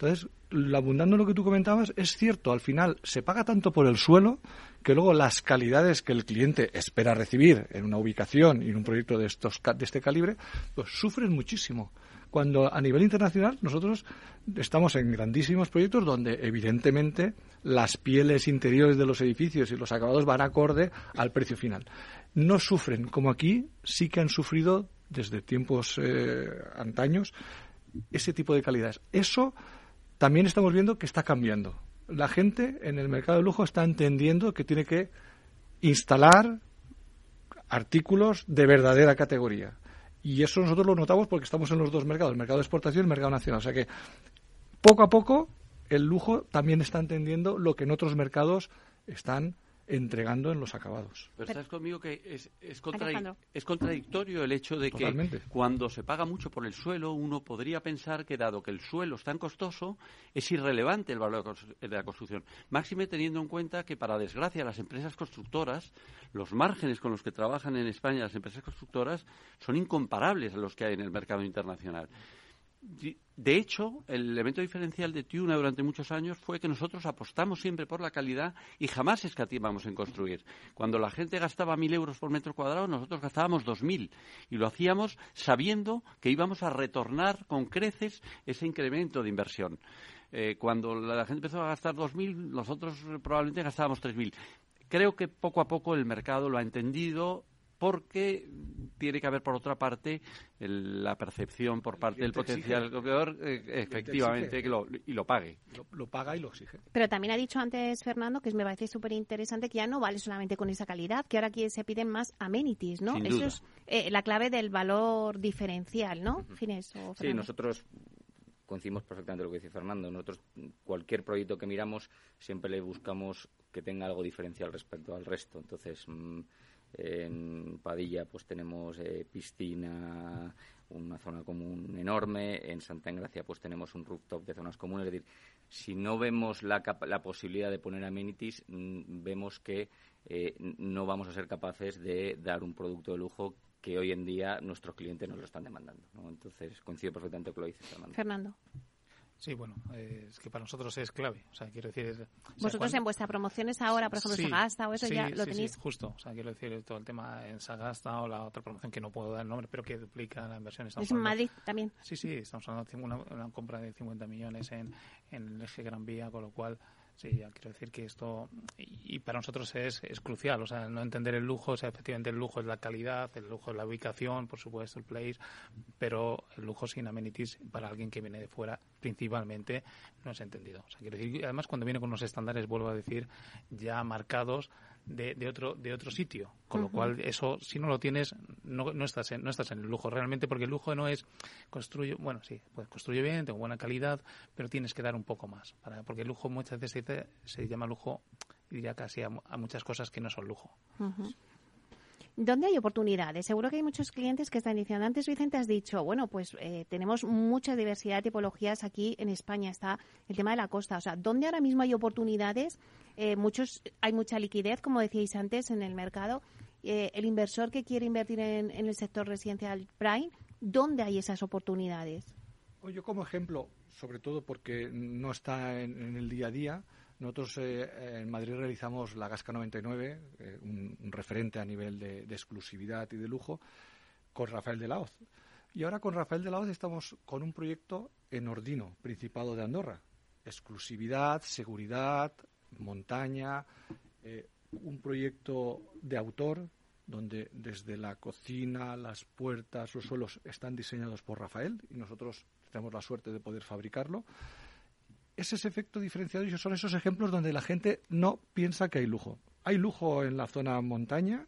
Speaker 6: Entonces, abundando lo que tú comentabas, es cierto, al final se paga tanto por el suelo que luego las calidades que el cliente espera recibir en una ubicación y en un proyecto de, estos, de este calibre, pues sufren muchísimo. Cuando a nivel internacional nosotros estamos en grandísimos proyectos donde evidentemente las pieles interiores de los edificios y los acabados van acorde al precio final. No sufren, como aquí sí que han sufrido desde tiempos eh, antaños ese tipo de calidades. Eso también estamos viendo que está cambiando. La gente en el mercado de lujo está entendiendo que tiene que instalar artículos de verdadera categoría. Y eso nosotros lo notamos porque estamos en los dos mercados, el mercado de exportación y el mercado nacional. O sea que poco a poco el lujo también está entendiendo lo que en otros mercados están entregando en los acabados.
Speaker 5: Pero estás conmigo que es, es, contradictorio el hecho de que cuando se paga mucho por el suelo, uno podría pensar que dado que el suelo es tan costoso, es irrelevante el valor de la construcción. Máxime teniendo en cuenta que, para desgracia, las empresas constructoras, los márgenes con los que trabajan en España las empresas constructoras son incomparables a los que hay en el mercado internacional. De hecho, el elemento diferencial de Tuna durante muchos años fue que nosotros apostamos siempre por la calidad y jamás escatimamos en construir. Cuando la gente gastaba mil euros por metro cuadrado, nosotros gastábamos dos mil y lo hacíamos sabiendo que íbamos a retornar con creces ese incremento de inversión. Eh, cuando la gente empezó a gastar dos mil, nosotros probablemente gastábamos tres mil Creo que poco a poco el mercado lo ha entendido porque tiene que haber, por otra parte, la percepción por parte del potencial comprador, eh, efectivamente, que lo, y lo pague.
Speaker 6: Lo, paga y lo exige.
Speaker 2: Pero también ha dicho antes Fernando, que me parece súper interesante, que ya no vale solamente con esa calidad, que ahora aquí se piden más amenities, ¿no? Eso es eh, la clave del valor diferencial, ¿no?
Speaker 4: sí, nosotros coincidimos perfectamente lo que dice Fernando. Nosotros, cualquier proyecto que miramos, siempre le buscamos que tenga algo diferencial respecto al resto. Entonces, mm, en Padilla pues tenemos eh, piscina, una zona común enorme. En Santa Engracia pues tenemos un rooftop de zonas comunes. Es decir, si no vemos la, la posibilidad de poner amenities, mm, vemos que eh, no vamos a ser capaces de dar un producto de lujo que hoy en día nuestros clientes nos lo están demandando. Entonces, coincido perfectamente con lo que dice Fernando.
Speaker 2: Fernando.
Speaker 3: Sí, bueno, es que para nosotros es clave. O sea, quiero decir.
Speaker 2: Vosotros en vuestras promociones ahora, por ejemplo, Sagasta o eso ya lo tenéis.
Speaker 3: Sí, justo. O sea, quiero decir todo el tema en Sagasta o la otra promoción que no puedo dar el nombre, pero que duplica la inversión.
Speaker 2: es en Madrid también.
Speaker 3: Sí, sí, estamos hablando de una, una compra de 50 millones en, en el eje Gran Vía, con lo cual Sí, quiero decir que esto, y, para nosotros es, es, crucial, o sea, no entender el lujo, o sea, efectivamente el lujo es la calidad, el lujo es la ubicación, por supuesto, el place, pero el lujo sin amenities para alguien que viene de fuera, principalmente, no es entendido. O sea, quiero decir, además cuando viene con unos estándares, vuelvo a decir, ya marcados de, de otro de otro sitio, con lo cual eso, si no lo tienes, no, no, estás en, no estás en el lujo realmente, porque el lujo no es construyo, bueno, sí, pues construyo bien, tengo buena calidad, pero tienes que dar un poco más, para, porque el lujo muchas veces se, llama lujo, diría casi a, muchas cosas que no son lujo.
Speaker 2: ¿Dónde hay oportunidades? Seguro que hay muchos clientes que están diciendo. Antes, Vicente, has dicho, bueno, pues eh, tenemos mucha diversidad de tipologías aquí en España. Está el tema de la costa. O sea, ¿dónde ahora mismo hay oportunidades? Eh, muchos, hay mucha liquidez, como decíais antes, en el mercado. Eh, el inversor que quiere invertir en, el sector residencial prime, ¿dónde hay esas oportunidades?
Speaker 6: Yo como ejemplo, sobre todo porque no está en el día a día, nosotros eh, en Madrid realizamos la Gasca 99, eh, un, referente a nivel de, exclusividad y de lujo, con Rafael de la Hoz. Y ahora con Rafael de la Hoz estamos con un proyecto en Ordino, Principado de Andorra. Exclusividad, seguridad, montaña, eh, un proyecto de autor donde desde la cocina, las puertas, los suelos están diseñados por Rafael y nosotros tenemos la suerte de poder fabricarlo es ese efecto diferenciado y son esos ejemplos donde la gente no piensa que hay lujo. Hay lujo en la zona montaña,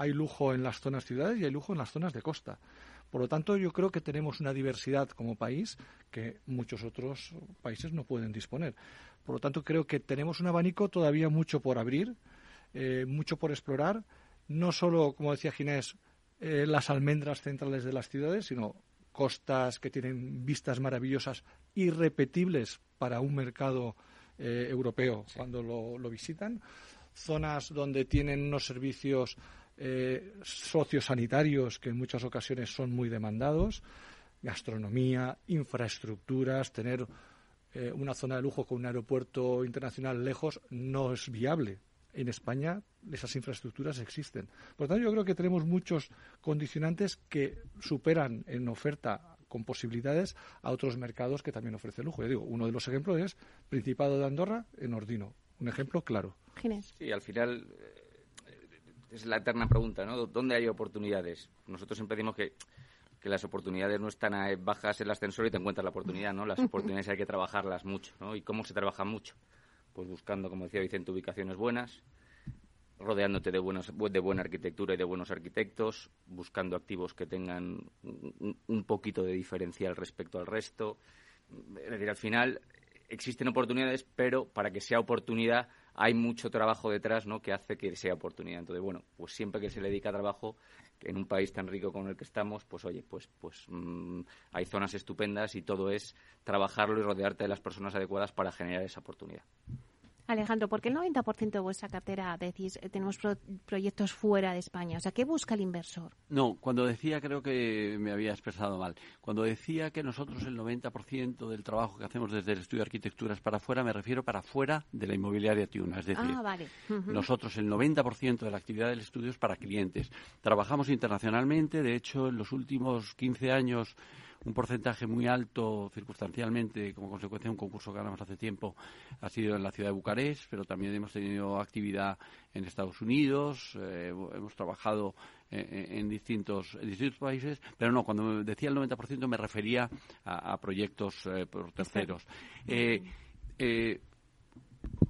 Speaker 6: hay lujo en las zonas ciudades y hay lujo en las zonas de costa. Por lo tanto, yo creo que tenemos una diversidad como país que muchos otros países no pueden disponer. Por lo tanto, creo que tenemos un abanico todavía mucho por abrir, eh, mucho por explorar, no solo, como decía Ginés, eh, las almendras centrales de las ciudades, sino costas que tienen vistas maravillosas, irrepetibles para un mercado eh, europeo cuando lo, visitan, zonas donde tienen unos servicios eh, sociosanitarios que en muchas ocasiones son muy demandados, gastronomía, infraestructuras, tener eh, una zona de lujo con un aeropuerto internacional lejos no es viable en España esas infraestructuras existen. Por lo tanto, yo creo que tenemos muchos condicionantes que superan en oferta con posibilidades a otros mercados que también ofrecen lujo. Yo digo, uno de los ejemplos es Principado de Andorra en Ordino. Un ejemplo claro.
Speaker 4: Sí, al final eh, es la eterna pregunta, ¿no? ¿Dónde hay oportunidades? Nosotros siempre decimos que, que las oportunidades no están bajas en el ascensor y te encuentras la oportunidad, ¿no? Las oportunidades hay que trabajarlas mucho, ¿no? ¿Y cómo se trabaja mucho? pues buscando, como decía Vicente, ubicaciones buenas, rodeándote de, buenos, de buena arquitectura y de buenos arquitectos, buscando activos que tengan un, poquito de diferencial respecto al resto. Es decir, al final existen oportunidades, pero para que sea oportunidad hay mucho trabajo detrás ¿no? que hace que sea oportunidad. Entonces, bueno, pues siempre que se le dedica trabajo, en un país tan rico como el que estamos, pues oye, pues, pues mm, hay zonas estupendas y todo es trabajarlo y rodearte de las personas adecuadas para generar esa oportunidad.
Speaker 2: Alejandro, ¿por qué el 90% de vuestra cartera decís eh, tenemos proyectos fuera de España? O sea, ¿qué busca el inversor?
Speaker 5: No, cuando decía, creo que me había expresado mal. Cuando decía que nosotros el 90% del trabajo que hacemos desde el estudio de arquitectura es para fuera, me refiero para fuera de la inmobiliaria Tiuna. Es decir,
Speaker 2: ah, vale.
Speaker 5: nosotros el 90% de la actividad del estudio es para clientes. Trabajamos internacionalmente, de hecho, en los últimos 15 años un porcentaje muy alto, circunstancialmente, como consecuencia de un concurso que ganamos hace tiempo, ha sido en la ciudad de Bucarest, pero también hemos tenido actividad en Estados Unidos, eh, hemos trabajado en, distintos, distintos países, pero no, cuando decía el 90% me refería a, proyectos por terceros. Eh,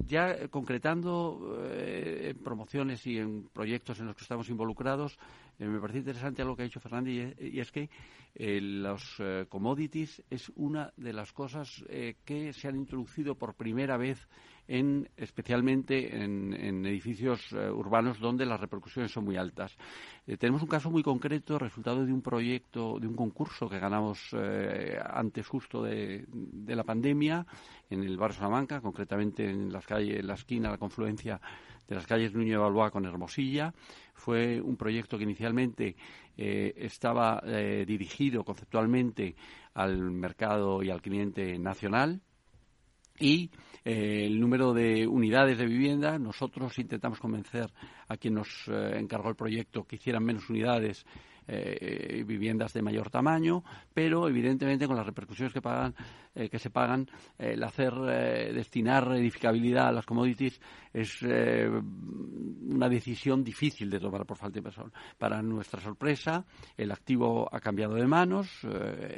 Speaker 5: ya concretando en promociones y en proyectos en los que estamos involucrados, eh, me parece interesante algo que ha dicho Fernández y, es que eh, los eh, commodities es una de las cosas que se han introducido por primera vez en, especialmente en, edificios urbanos donde las repercusiones son muy altas. tenemos un caso muy concreto, resultado de un proyecto, de un concurso que ganamos antes justo de, la pandemia en el barrio Salamanca, concretamente en las calles, en la esquina, la confluencia de las calles Nuño de Balboa con Hermosilla. Fue un proyecto que inicialmente eh, estaba eh, dirigido conceptualmente al mercado y al cliente nacional y eh, el número de unidades de vivienda. Nosotros intentamos convencer a quien nos encargó el proyecto que hicieran menos unidades eh, viviendas de mayor tamaño, pero evidentemente con las repercusiones que pagan, eh, que se pagan, el hacer eh, destinar edificabilidad a las commodities es una decisión difícil de tomar por falta de persona. Para nuestra sorpresa, el activo ha cambiado de manos,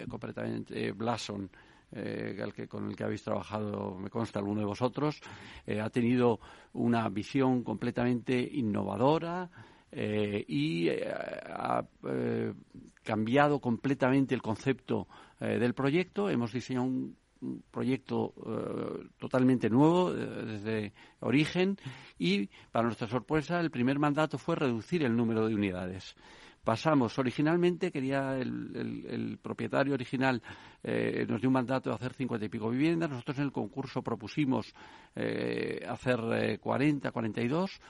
Speaker 5: completamente Blason que, con el que habéis trabajado, me consta alguno de vosotros, ha tenido una visión completamente innovadora, eh, y eh, ha eh, cambiado completamente el concepto del proyecto. Hemos diseñado un, proyecto totalmente nuevo desde origen. Y, para nuestra sorpresa, el primer mandato fue reducir el número de unidades. Pasamos originalmente quería el, propietario original nos dio un mandato de hacer cincuenta y pico viviendas. Nosotros en el concurso propusimos hacer cuarenta cuarenta y dos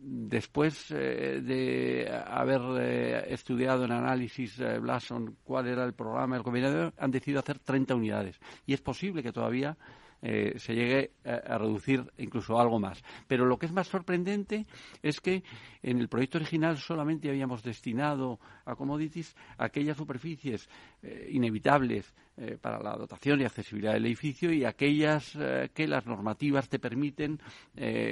Speaker 5: después eh, de haber eh, estudiado en análisis eh, Blason cuál era el programa del combinador, han decidido hacer 30 unidades. Y es posible que todavía se llegue a, reducir incluso algo más. Pero lo que es más sorprendente es que en el proyecto original solamente habíamos destinado a commodities aquellas superficies inevitables para la dotación y accesibilidad del edificio y aquellas que las normativas te permiten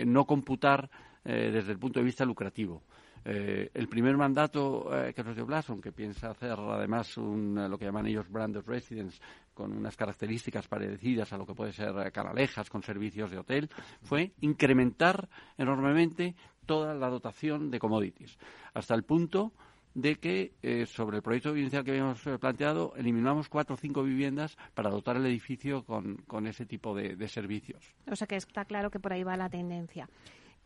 Speaker 5: no computar eh, desde el punto de vista lucrativo. Eh, el primer mandato eh, que nos dio Blason, que piensa hacer además lo que llaman ellos branded residence, con unas características parecidas a lo que puede ser canalejas con servicios de hotel, fue incrementar enormemente toda la dotación de commodities, hasta el punto de que sobre el proyecto inicial que habíamos planteado eliminamos cuatro o cinco viviendas para dotar el edificio con, ese tipo de servicios.
Speaker 2: O sea que está claro que por ahí va la tendencia.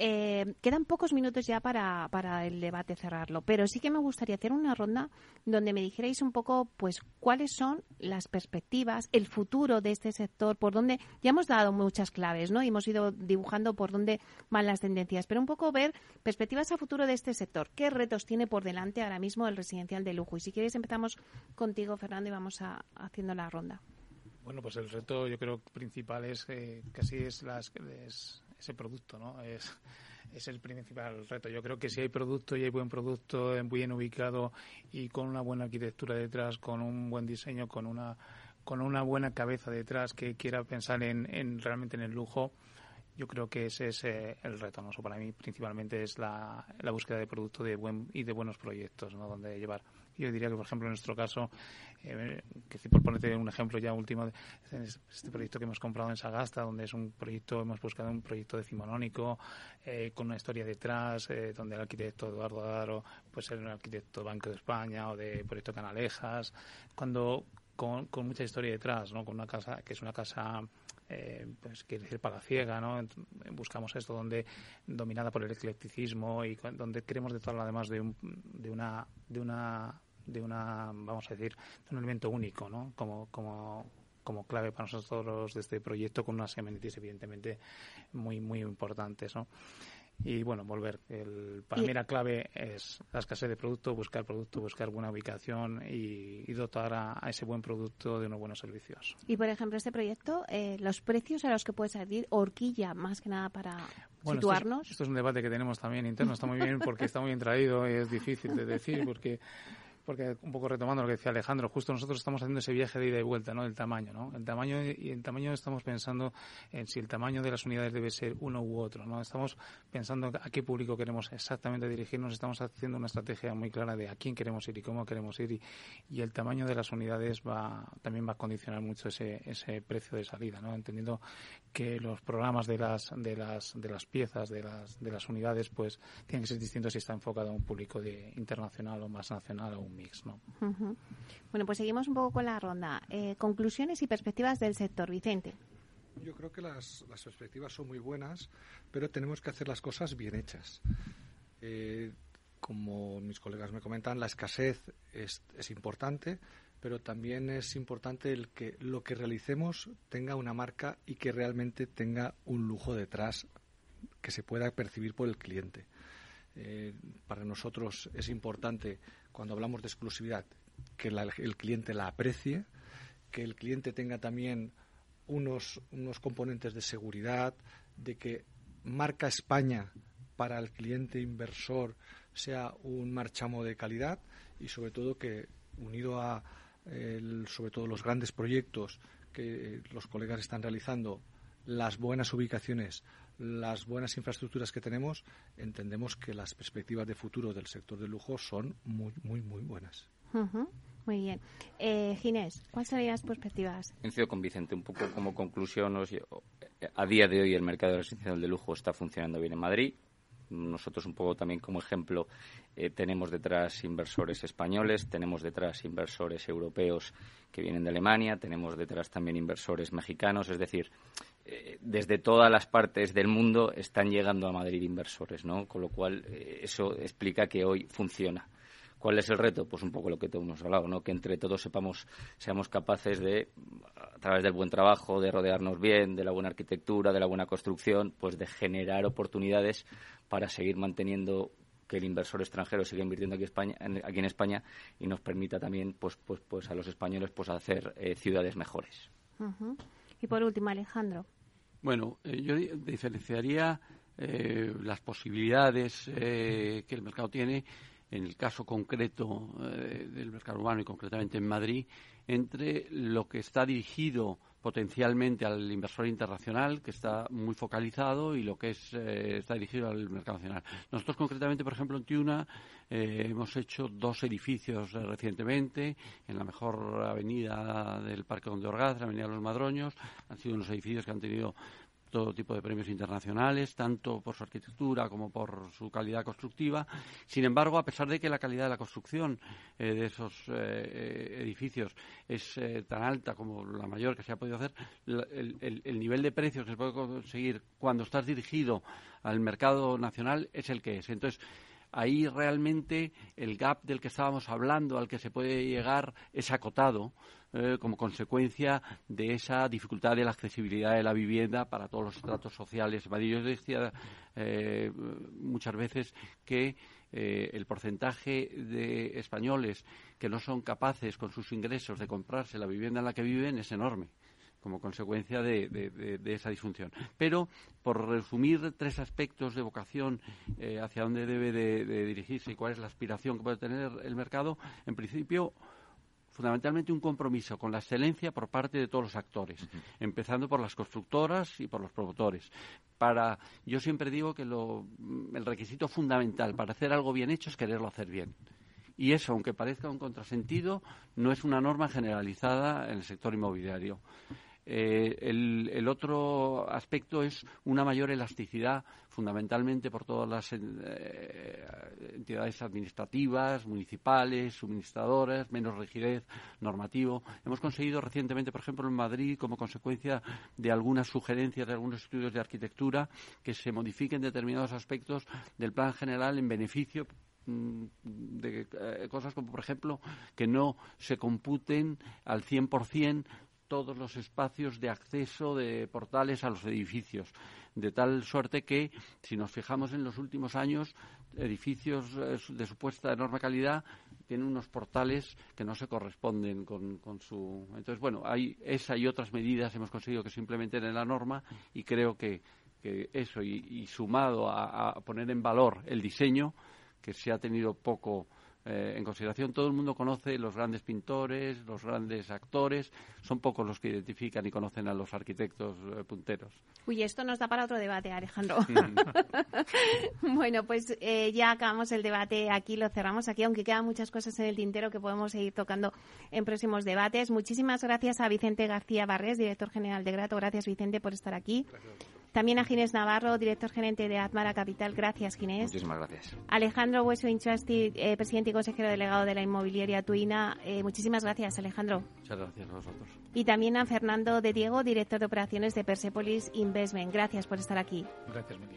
Speaker 2: Eh, quedan pocos minutos ya para, para, el debate cerrarlo, pero sí que me gustaría hacer una ronda donde me dijerais un poco, pues, cuáles son las perspectivas, el futuro de este sector, por dónde ya hemos dado muchas claves, ¿no? Y hemos ido dibujando por dónde van las tendencias, pero un poco ver perspectivas a futuro de este sector. ¿Qué retos tiene por delante ahora mismo el residencial de lujo? Y si quieres empezamos contigo, Fernando, y vamos a, haciendo la ronda.
Speaker 3: Bueno, pues el reto yo creo principal es eh, casi es, las, ese producto, ¿no? Es, es el principal reto. Yo creo que si hay producto y hay buen producto bien ubicado y con una buena arquitectura detrás, con un buen diseño, con una con una buena cabeza detrás que quiera pensar en, en realmente en el lujo, yo creo que ese es eh, el reto. ¿no? para mí principalmente es la, la búsqueda de producto de buen, y de buenos proyectos, ¿no? donde llevar. Yo diría que, por ejemplo, en nuestro caso, eh, que por ponerte un ejemplo ya último, este proyecto que hemos comprado en Sagasta, donde es un proyecto, hemos buscado un proyecto decimonónico, eh, con una historia detrás, eh, donde el arquitecto Eduardo Daro puede ser un arquitecto Banco de España o de Proyecto Canalejas, cuando con, mucha historia detrás, ¿no? Con una casa que es una casa eh, pues quiere decir palaciega, ¿no? Buscamos esto donde dominada por el eclecticismo y donde queremos de todo además de, un, de una de una de una vamos a decir de un elemento único, ¿no? Como como como clave para nosotros de este proyecto con unas amenities evidentemente muy muy importantes, ¿no? y bueno, volver. El, para mí la clave es la escasez de producto, buscar producto, buscar buena ubicación y, dotar a, ese buen producto de unos buenos servicios.
Speaker 2: Y por ejemplo, este proyecto, eh, los precios a los que puede salir, horquilla más que nada para situarnos.
Speaker 3: Esto es, un debate que tenemos también interno, está muy bien porque está muy bien traído y es difícil de decir porque porque un poco retomando lo que decía Alejandro, justo nosotros estamos haciendo ese viaje de ida y vuelta, ¿no? El tamaño, ¿no? El tamaño y el tamaño estamos pensando en si el tamaño de las unidades debe ser uno u otro, ¿no? Estamos pensando a qué público queremos exactamente dirigirnos, estamos haciendo una estrategia muy clara de a quién queremos ir y cómo queremos ir y, y el tamaño de las unidades va también va a condicionar mucho ese, ese precio de salida, ¿no? Entendiendo que los programas de las de las de las piezas de las de las unidades pues tienen que ser distintos si está enfocado a un público de internacional o más nacional o un mix, ¿no?
Speaker 2: Bueno, pues seguimos un poco con la ronda. Eh, conclusiones y perspectivas del sector, Vicente.
Speaker 6: Yo creo que las, las, perspectivas son muy buenas, pero tenemos que hacer las cosas bien hechas. Eh, como mis colegas me comentan, la escasez es, es importante, pero también es importante el que lo que realicemos tenga una marca y que realmente tenga un lujo detrás que se pueda percibir por el cliente. Eh, para nosotros es importante, cuando hablamos de exclusividad, que el cliente la aprecie, que el cliente tenga también unos, unos componentes de seguridad, de que marca España para el cliente inversor sea un marchamo de calidad y sobre todo que unido a sobre todo los grandes proyectos que los colegas están realizando, las buenas ubicaciones, las buenas infraestructuras que tenemos, entendemos que las perspectivas de futuro del sector del lujo son muy, muy, muy buenas.
Speaker 2: Muy bien. Eh, Ginés, ¿cuáles serían las perspectivas?
Speaker 4: Coincido con Vicente, un poco como conclusión. A día de hoy el mercado residencial de lujo está funcionando bien en Madrid. Nosotros un poco también como ejemplo eh, tenemos detrás inversores españoles, tenemos detrás inversores europeos que vienen de Alemania, tenemos detrás también inversores mexicanos, es decir, eh, desde todas las partes del mundo están llegando a Madrid inversores, ¿no? Con lo cual eh, eso explica que hoy funciona. ¿Cuál es el reto? Pues un poco lo que te hemos hablado, ¿no? Que entre todos sepamos, seamos capaces de, a través del buen trabajo, de rodearnos bien, de la buena arquitectura, de la buena construcción, pues de generar oportunidades para seguir manteniendo que el inversor extranjero siga invirtiendo aquí, España, aquí en España y nos permita también, pues, pues, pues a los españoles, pues hacer eh, ciudades mejores.
Speaker 2: Y por último, Alejandro.
Speaker 5: Bueno, eh, yo diferenciaría eh, las posibilidades que el mercado tiene en el caso concreto eh, del mercado urbano y concretamente en Madrid, entre lo que está dirigido potencialmente al inversor internacional, que está muy focalizado, y lo que es, eh, está dirigido al mercado nacional. Nosotros, concretamente, por ejemplo, en Tiuna, eh, hemos hecho dos edificios recientemente, en la mejor avenida del Parque Donde Orgaz, la Avenida de los Madroños. Han sido unos edificios que han tenido todo tipo de premios internacionales, tanto por su arquitectura como por su calidad constructiva. Sin embargo, a pesar de que la calidad de la construcción eh, de esos eh, eh, edificios es tan alta como la mayor que se ha podido hacer, el, el, nivel de precios que se puede conseguir cuando estás dirigido al mercado nacional es el que es. Entonces, ahí realmente el gap del que estábamos hablando, al que se puede llegar, es acotado eh, como consecuencia de esa dificultad de la accesibilidad de la vivienda para todos los estratos sociales. Yo decía eh, muchas veces que eh, el porcentaje de españoles que no son capaces con sus ingresos de comprarse la vivienda en la que viven es enorme como consecuencia de, esa disfunción. Pero, por resumir tres aspectos de vocación hacia dónde debe de, dirigirse y cuál es la aspiración que puede tener el mercado, en principio, fundamentalmente un compromiso con la excelencia por parte de todos los actores, empezando por las constructoras y por los promotores. Para, yo siempre digo que lo, el requisito fundamental para hacer algo bien hecho es quererlo hacer bien. Y eso, aunque parezca un contrasentido, no es una norma generalizada en el sector inmobiliario. Eh, el, otro aspecto es una mayor elasticidad, fundamentalmente por todas las eh, entidades administrativas, municipales, suministradoras, menos rigidez normativo. Hemos conseguido recientemente, por ejemplo, en Madrid, como consecuencia de algunas sugerencias de algunos estudios de arquitectura, que se modifiquen determinados aspectos del plan general en beneficio mm, de eh, cosas como, por ejemplo, que no se computen al 100% todos los espacios de acceso de portales a los edificios, de tal suerte que, si nos fijamos en los últimos años, edificios eh, de supuesta enorme calidad tienen unos portales que no se corresponden con, su. Entonces, bueno, hay esa y otras medidas hemos conseguido que se implementen en la norma y creo que, eso, y, sumado a, poner en valor el diseño, que se ha tenido poco eh, en consideración. Todo el mundo conoce los grandes pintores, los grandes actores, son pocos los que identifican y conocen a los arquitectos eh, punteros.
Speaker 2: Uy, esto nos da para otro debate, Alejandro. bueno, pues eh, ya acabamos el debate aquí, lo cerramos aquí, aunque quedan muchas cosas en el tintero que podemos seguir tocando en próximos debates. Muchísimas gracias a Vicente García Barrés, director general de Grato. Gracias, Vicente, por estar aquí. También a Ginés Navarro, director gerente de Atmara Capital. Gracias, Ginés.
Speaker 4: Muchísimas gracias.
Speaker 2: Alejandro Hueso Inchasti, eh, presidente y consejero delegado de la inmobiliaria Tuina. Eh, muchísimas gracias, Alejandro.
Speaker 5: Muchas gracias a vosotros.
Speaker 2: Y también a Fernando de Diego, director de operaciones de Persepolis Investment. Gracias por estar aquí.
Speaker 3: Gracias, Meli.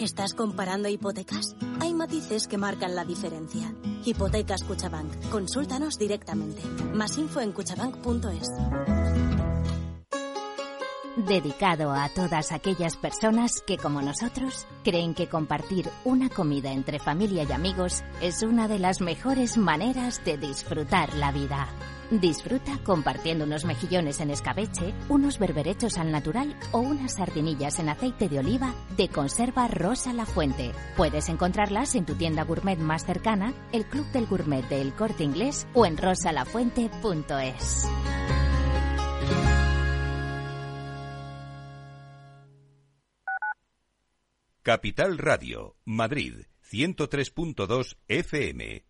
Speaker 7: ¿Estás comparando hipotecas? Hay matices que marcan la diferencia. Hipotecas Cuchabank. Consúltanos directamente. Más info en cuchabank.es.
Speaker 8: Dedicado a todas aquellas personas que, como nosotros, creen que compartir una comida entre familia y amigos es una de las mejores maneras de disfrutar la vida. Disfruta compartiendo unos mejillones en escabeche, unos berberechos al natural o unas sardinillas en aceite de oliva de conserva Rosa La Fuente. Puedes encontrarlas en tu tienda gourmet más cercana, el Club del Gourmet del Corte Inglés o en rosalafuente.es.
Speaker 1: Capital Radio, Madrid, 103.2 FM.